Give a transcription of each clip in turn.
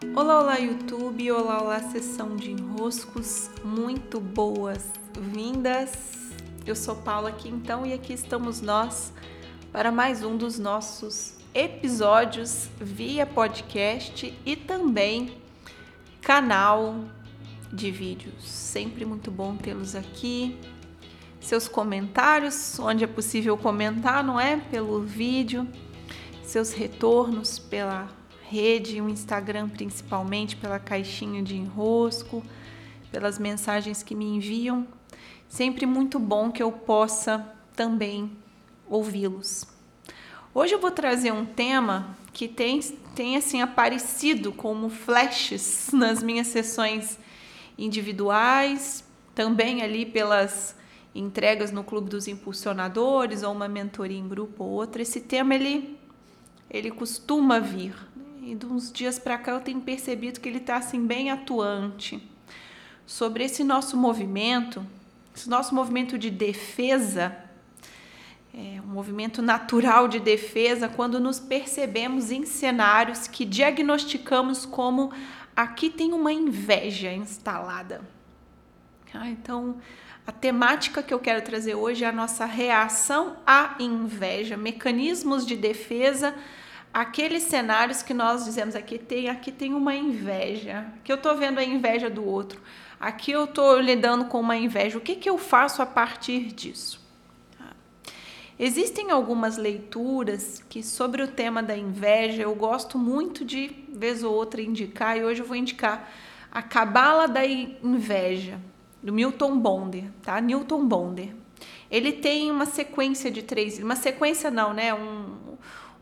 Olá, olá YouTube, olá, olá sessão de enroscos, muito boas-vindas. Eu sou Paula aqui então e aqui estamos nós para mais um dos nossos episódios via podcast e também canal de vídeos. Sempre muito bom tê-los aqui. Seus comentários, onde é possível comentar, não é? Pelo vídeo, seus retornos pela rede, o Instagram principalmente, pela caixinha de enrosco, pelas mensagens que me enviam. Sempre muito bom que eu possa também ouvi-los. Hoje eu vou trazer um tema que tem, tem assim aparecido como flashes nas minhas sessões individuais, também ali pelas entregas no clube dos impulsionadores ou uma mentoria em grupo ou outra. Esse tema ele ele costuma vir, e de uns dias para cá eu tenho percebido que ele está assim bem atuante sobre esse nosso movimento, esse nosso movimento de defesa, é um movimento natural de defesa quando nos percebemos em cenários que diagnosticamos como aqui tem uma inveja instalada. Ah, então, a temática que eu quero trazer hoje é a nossa reação à inveja, mecanismos de defesa aqueles cenários que nós dizemos aqui tem aqui tem uma inveja, que eu estou vendo a inveja do outro, aqui eu estou lidando com uma inveja. O que, que eu faço a partir disso? Tá. Existem algumas leituras que sobre o tema da inveja eu gosto muito de vez ou outra indicar e hoje eu vou indicar a Cabala da Inveja do Milton Bonder, tá? Newton Bonder. Ele tem uma sequência de três, uma sequência não, né? Um,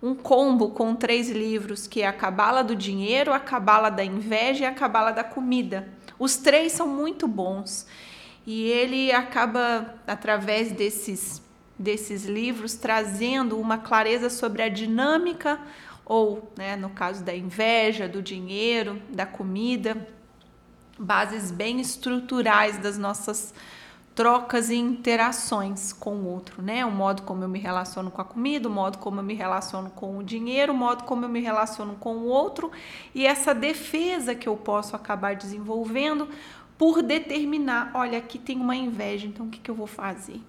um combo com três livros, que é a Cabala do Dinheiro, a Cabala da Inveja e a Cabala da Comida. Os três são muito bons. E ele acaba, através desses, desses livros, trazendo uma clareza sobre a dinâmica, ou, né, no caso da inveja, do dinheiro, da comida, bases bem estruturais das nossas trocas e interações com o outro, né? O modo como eu me relaciono com a comida, o modo como eu me relaciono com o dinheiro, o modo como eu me relaciono com o outro e essa defesa que eu posso acabar desenvolvendo por determinar, olha, aqui tem uma inveja, então o que, que eu vou fazer?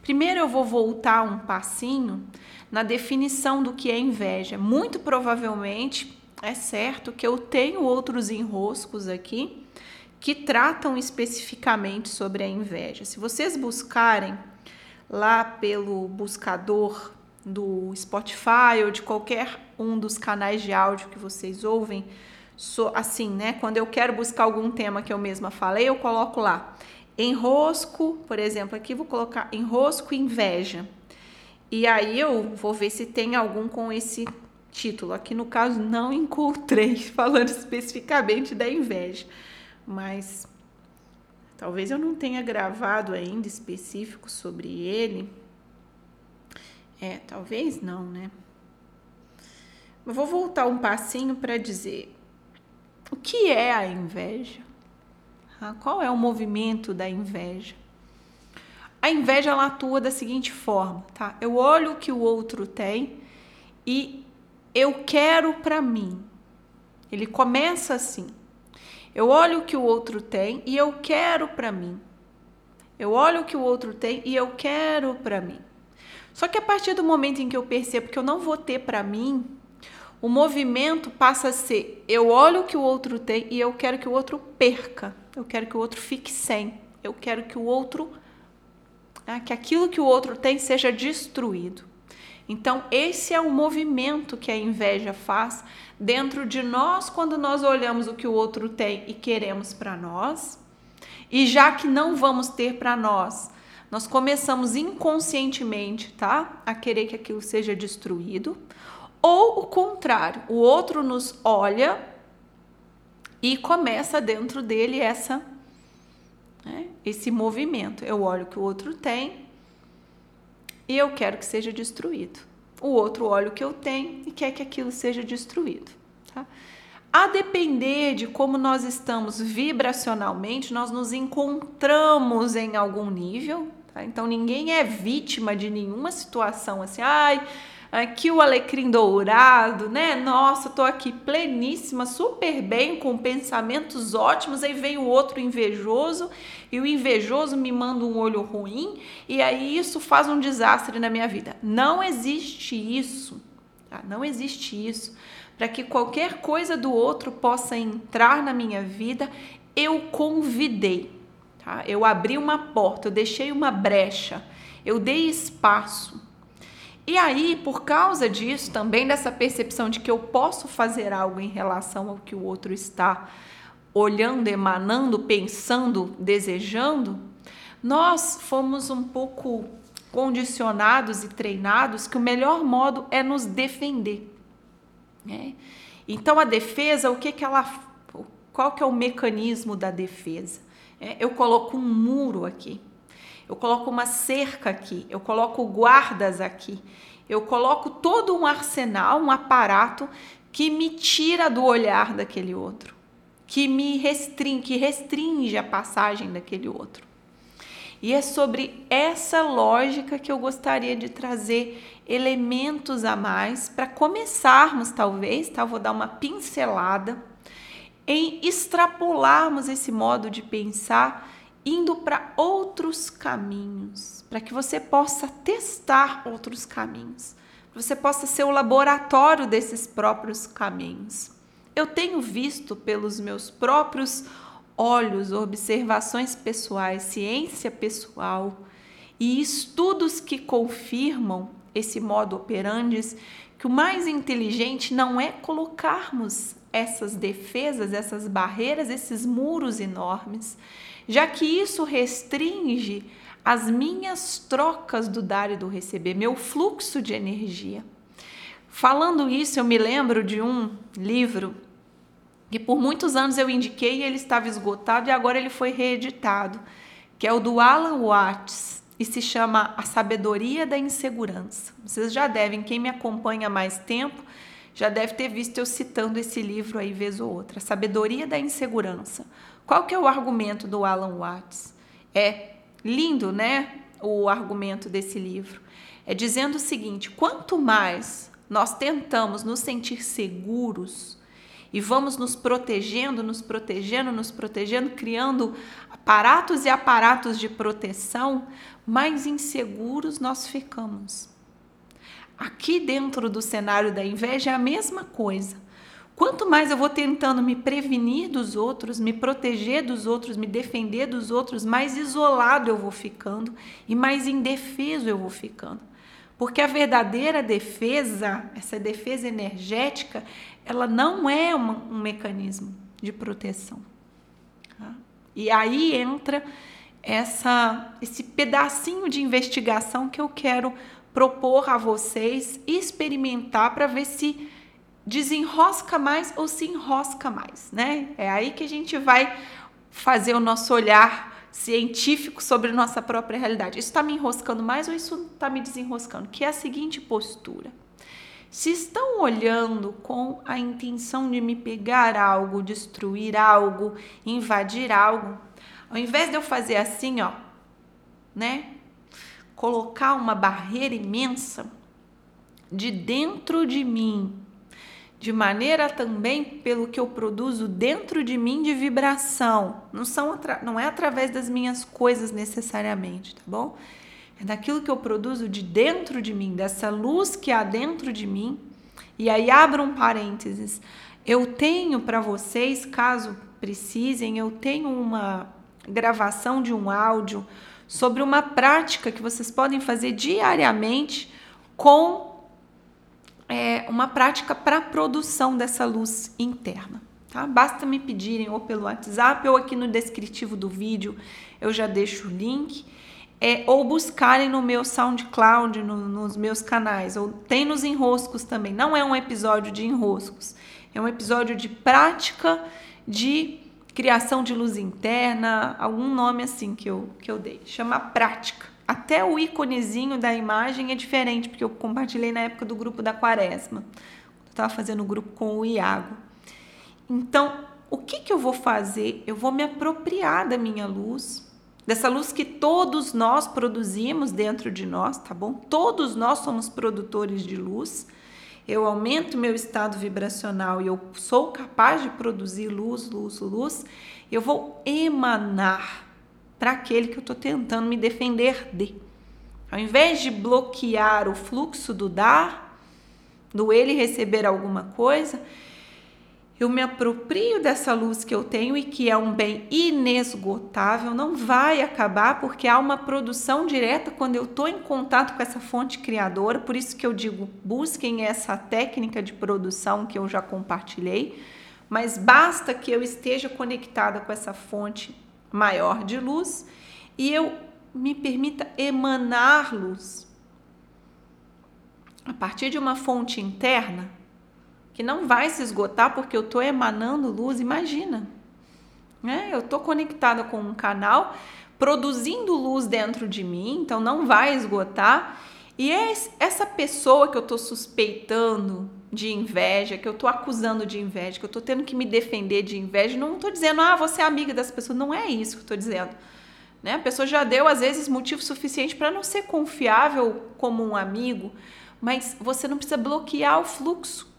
Primeiro eu vou voltar um passinho na definição do que é inveja. Muito provavelmente é certo que eu tenho outros enroscos aqui que tratam especificamente sobre a inveja. Se vocês buscarem lá pelo buscador do Spotify ou de qualquer um dos canais de áudio que vocês ouvem, assim, né? Quando eu quero buscar algum tema que eu mesma falei, eu coloco lá enrosco, por exemplo, aqui vou colocar enrosco inveja. E aí eu vou ver se tem algum com esse título. Aqui no caso não encontrei falando especificamente da inveja mas talvez eu não tenha gravado ainda específico sobre ele. É, talvez não, né? Eu vou voltar um passinho para dizer o que é a inveja? Ah, qual é o movimento da inveja? A inveja ela atua da seguinte forma, tá? Eu olho o que o outro tem e eu quero para mim. Ele começa assim. Eu olho o que o outro tem e eu quero para mim. Eu olho o que o outro tem e eu quero para mim. Só que a partir do momento em que eu percebo que eu não vou ter para mim, o movimento passa a ser: eu olho o que o outro tem e eu quero que o outro perca. Eu quero que o outro fique sem. Eu quero que o outro né, que aquilo que o outro tem seja destruído. Então, esse é o movimento que a inveja faz dentro de nós quando nós olhamos o que o outro tem e queremos para nós. E já que não vamos ter para nós, nós começamos inconscientemente, tá? A querer que aquilo seja destruído. Ou o contrário, o outro nos olha e começa dentro dele essa né, esse movimento. Eu olho o que o outro tem e eu quero que seja destruído. O outro olha o que eu tenho e quer que aquilo seja destruído. Tá? A depender de como nós estamos vibracionalmente, nós nos encontramos em algum nível. Tá? Então ninguém é vítima de nenhuma situação assim, ai, aqui o alecrim dourado, né? Nossa, tô aqui pleníssima, super bem, com pensamentos ótimos. Aí vem o outro invejoso e o invejoso me manda um olho ruim e aí isso faz um desastre na minha vida. Não existe isso, tá? Não existe isso. Para que qualquer coisa do outro possa entrar na minha vida, eu convidei, tá? Eu abri uma porta, eu deixei uma brecha, eu dei espaço. E aí, por causa disso, também dessa percepção de que eu posso fazer algo em relação ao que o outro está olhando, emanando, pensando, desejando, nós fomos um pouco condicionados e treinados que o melhor modo é nos defender. Né? Então a defesa, o que que ela, qual que é o mecanismo da defesa? É, eu coloco um muro aqui, eu coloco uma cerca aqui, eu coloco guardas aqui, eu coloco todo um arsenal, um aparato que me tira do olhar daquele outro que me restringe, que restringe a passagem daquele outro. E é sobre essa lógica que eu gostaria de trazer elementos a mais para começarmos, talvez, tá? Vou dar uma pincelada em extrapolarmos esse modo de pensar indo para outros caminhos, para que você possa testar outros caminhos, para você possa ser o laboratório desses próprios caminhos. Eu tenho visto pelos meus próprios olhos, observações pessoais, ciência pessoal e estudos que confirmam esse modo operandi que o mais inteligente não é colocarmos essas defesas, essas barreiras, esses muros enormes, já que isso restringe as minhas trocas do dar e do receber, meu fluxo de energia. Falando isso, eu me lembro de um livro que por muitos anos eu indiquei ele estava esgotado e agora ele foi reeditado, que é o do Alan Watts e se chama A Sabedoria da Insegurança. Vocês já devem, quem me acompanha há mais tempo, já deve ter visto eu citando esse livro aí vez ou outra, Sabedoria da Insegurança. Qual que é o argumento do Alan Watts? É lindo, né, o argumento desse livro. É dizendo o seguinte: quanto mais nós tentamos nos sentir seguros e vamos nos protegendo, nos protegendo, nos protegendo, criando aparatos e aparatos de proteção, mais inseguros nós ficamos. Aqui dentro do cenário da inveja é a mesma coisa. Quanto mais eu vou tentando me prevenir dos outros, me proteger dos outros, me defender dos outros, mais isolado eu vou ficando e mais indefeso eu vou ficando. Porque a verdadeira defesa, essa defesa energética, ela não é um mecanismo de proteção. Tá? E aí entra essa, esse pedacinho de investigação que eu quero propor a vocês experimentar para ver se desenrosca mais ou se enrosca mais, né? É aí que a gente vai fazer o nosso olhar científico sobre nossa própria realidade. Isso está me enroscando mais ou isso está me desenroscando? Que é a seguinte postura. Se estão olhando com a intenção de me pegar algo, destruir algo, invadir algo, ao invés de eu fazer assim, ó, né? Colocar uma barreira imensa de dentro de mim, de maneira também pelo que eu produzo dentro de mim de vibração. Não, são não é através das minhas coisas necessariamente, tá bom? É daquilo que eu produzo de dentro de mim, dessa luz que há dentro de mim. E aí abro um parênteses. Eu tenho para vocês, caso precisem, eu tenho uma gravação de um áudio sobre uma prática que vocês podem fazer diariamente com é, uma prática para produção dessa luz interna. Tá? Basta me pedirem ou pelo WhatsApp ou aqui no descritivo do vídeo eu já deixo o link. É, ou buscarem no meu SoundCloud, no, nos meus canais, ou tem nos enroscos também. Não é um episódio de enroscos, é um episódio de prática de criação de luz interna, algum nome assim que eu, que eu dei. Chama prática. Até o íconezinho da imagem é diferente, porque eu compartilhei na época do grupo da Quaresma. Eu estava fazendo o grupo com o Iago. Então, o que, que eu vou fazer? Eu vou me apropriar da minha luz, dessa luz que todos nós produzimos dentro de nós, tá bom? Todos nós somos produtores de luz. Eu aumento meu estado vibracional e eu sou capaz de produzir luz, luz, luz. Eu vou emanar para aquele que eu estou tentando me defender de. Ao invés de bloquear o fluxo do dar, do ele receber alguma coisa, eu me aproprio dessa luz que eu tenho e que é um bem inesgotável, não vai acabar porque há uma produção direta quando eu estou em contato com essa fonte criadora. Por isso que eu digo, busquem essa técnica de produção que eu já compartilhei, mas basta que eu esteja conectada com essa fonte maior de luz e eu me permita emanar luz. A partir de uma fonte interna, que não vai se esgotar porque eu estou emanando luz, imagina. Né? Eu estou conectada com um canal produzindo luz dentro de mim, então não vai esgotar. E é essa pessoa que eu estou suspeitando de inveja, que eu estou acusando de inveja, que eu estou tendo que me defender de inveja, não estou dizendo, ah, você é amiga das pessoas. Não é isso que eu estou dizendo. Né? A pessoa já deu, às vezes, motivo suficiente para não ser confiável como um amigo, mas você não precisa bloquear o fluxo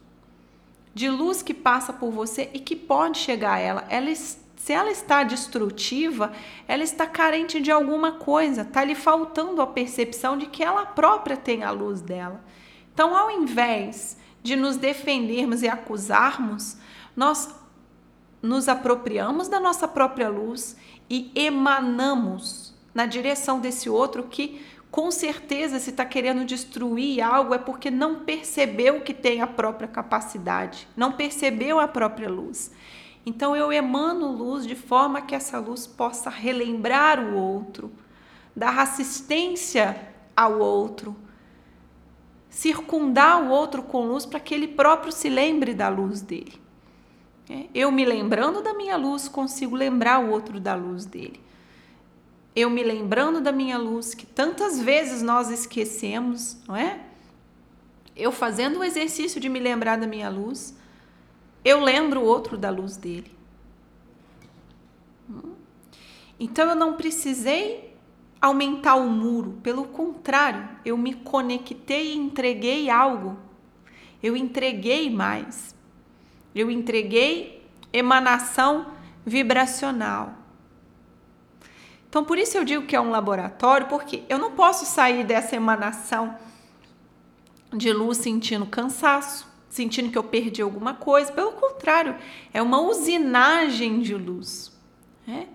de luz que passa por você e que pode chegar a ela. ela se ela está destrutiva, ela está carente de alguma coisa, está lhe faltando a percepção de que ela própria tem a luz dela. Então, ao invés de nos defendermos e acusarmos, nós nos apropriamos da nossa própria luz e emanamos na direção desse outro que com certeza, se está querendo destruir algo, é porque não percebeu que tem a própria capacidade, não percebeu a própria luz. Então, eu emano luz de forma que essa luz possa relembrar o outro, dar assistência ao outro, circundar o outro com luz para que ele próprio se lembre da luz dele. É, eu me lembrando da minha luz, consigo lembrar o outro da luz dele eu me lembrando da minha luz, que tantas vezes nós esquecemos, não é? Eu fazendo o exercício de me lembrar da minha luz, eu lembro o outro da luz dele. Então eu não precisei aumentar o muro, pelo contrário, eu me conectei e entreguei algo. Eu entreguei mais. Eu entreguei emanação vibracional. Então, por isso eu digo que é um laboratório, porque eu não posso sair dessa emanação de luz sentindo cansaço, sentindo que eu perdi alguma coisa. Pelo contrário, é uma usinagem de luz. Né?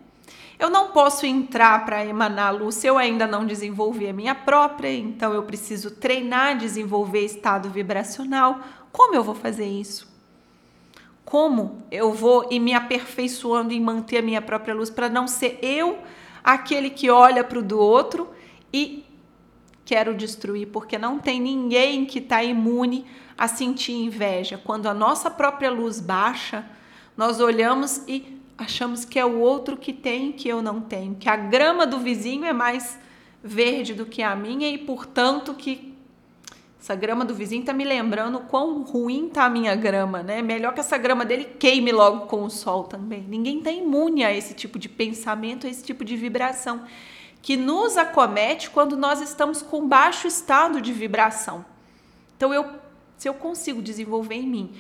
Eu não posso entrar para emanar luz se eu ainda não desenvolvi a minha própria, então eu preciso treinar, desenvolver estado vibracional. Como eu vou fazer isso? Como eu vou ir me aperfeiçoando em manter a minha própria luz para não ser eu aquele que olha para o do outro e quero destruir, porque não tem ninguém que está imune a sentir inveja. Quando a nossa própria luz baixa, nós olhamos e achamos que é o outro que tem que eu não tenho, que a grama do vizinho é mais verde do que a minha e, portanto, que essa grama do vizinho tá me lembrando quão ruim tá a minha grama, né? Melhor que essa grama dele queime logo com o sol também. Ninguém tá imune a esse tipo de pensamento, a esse tipo de vibração que nos acomete quando nós estamos com baixo estado de vibração. Então eu se eu consigo desenvolver em mim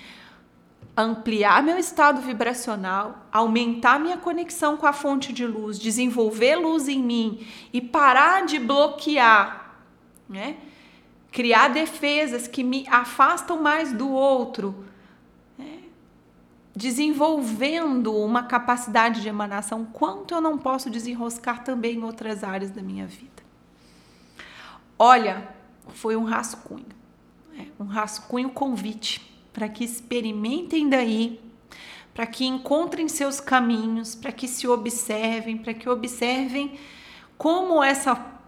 ampliar meu estado vibracional, aumentar minha conexão com a fonte de luz, desenvolver luz em mim e parar de bloquear, né? criar defesas que me afastam mais do outro, né? desenvolvendo uma capacidade de emanação, quanto eu não posso desenroscar também em outras áreas da minha vida. Olha, foi um rascunho, né? um rascunho convite para que experimentem daí, para que encontrem seus caminhos, para que se observem, para que observem como essa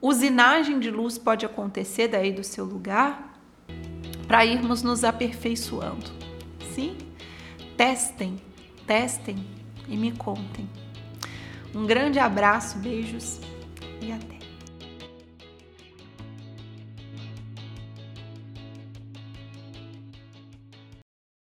usinagem de luz pode acontecer daí do seu lugar para irmos nos aperfeiçoando. Sim? Testem, testem e me contem. Um grande abraço, beijos e até.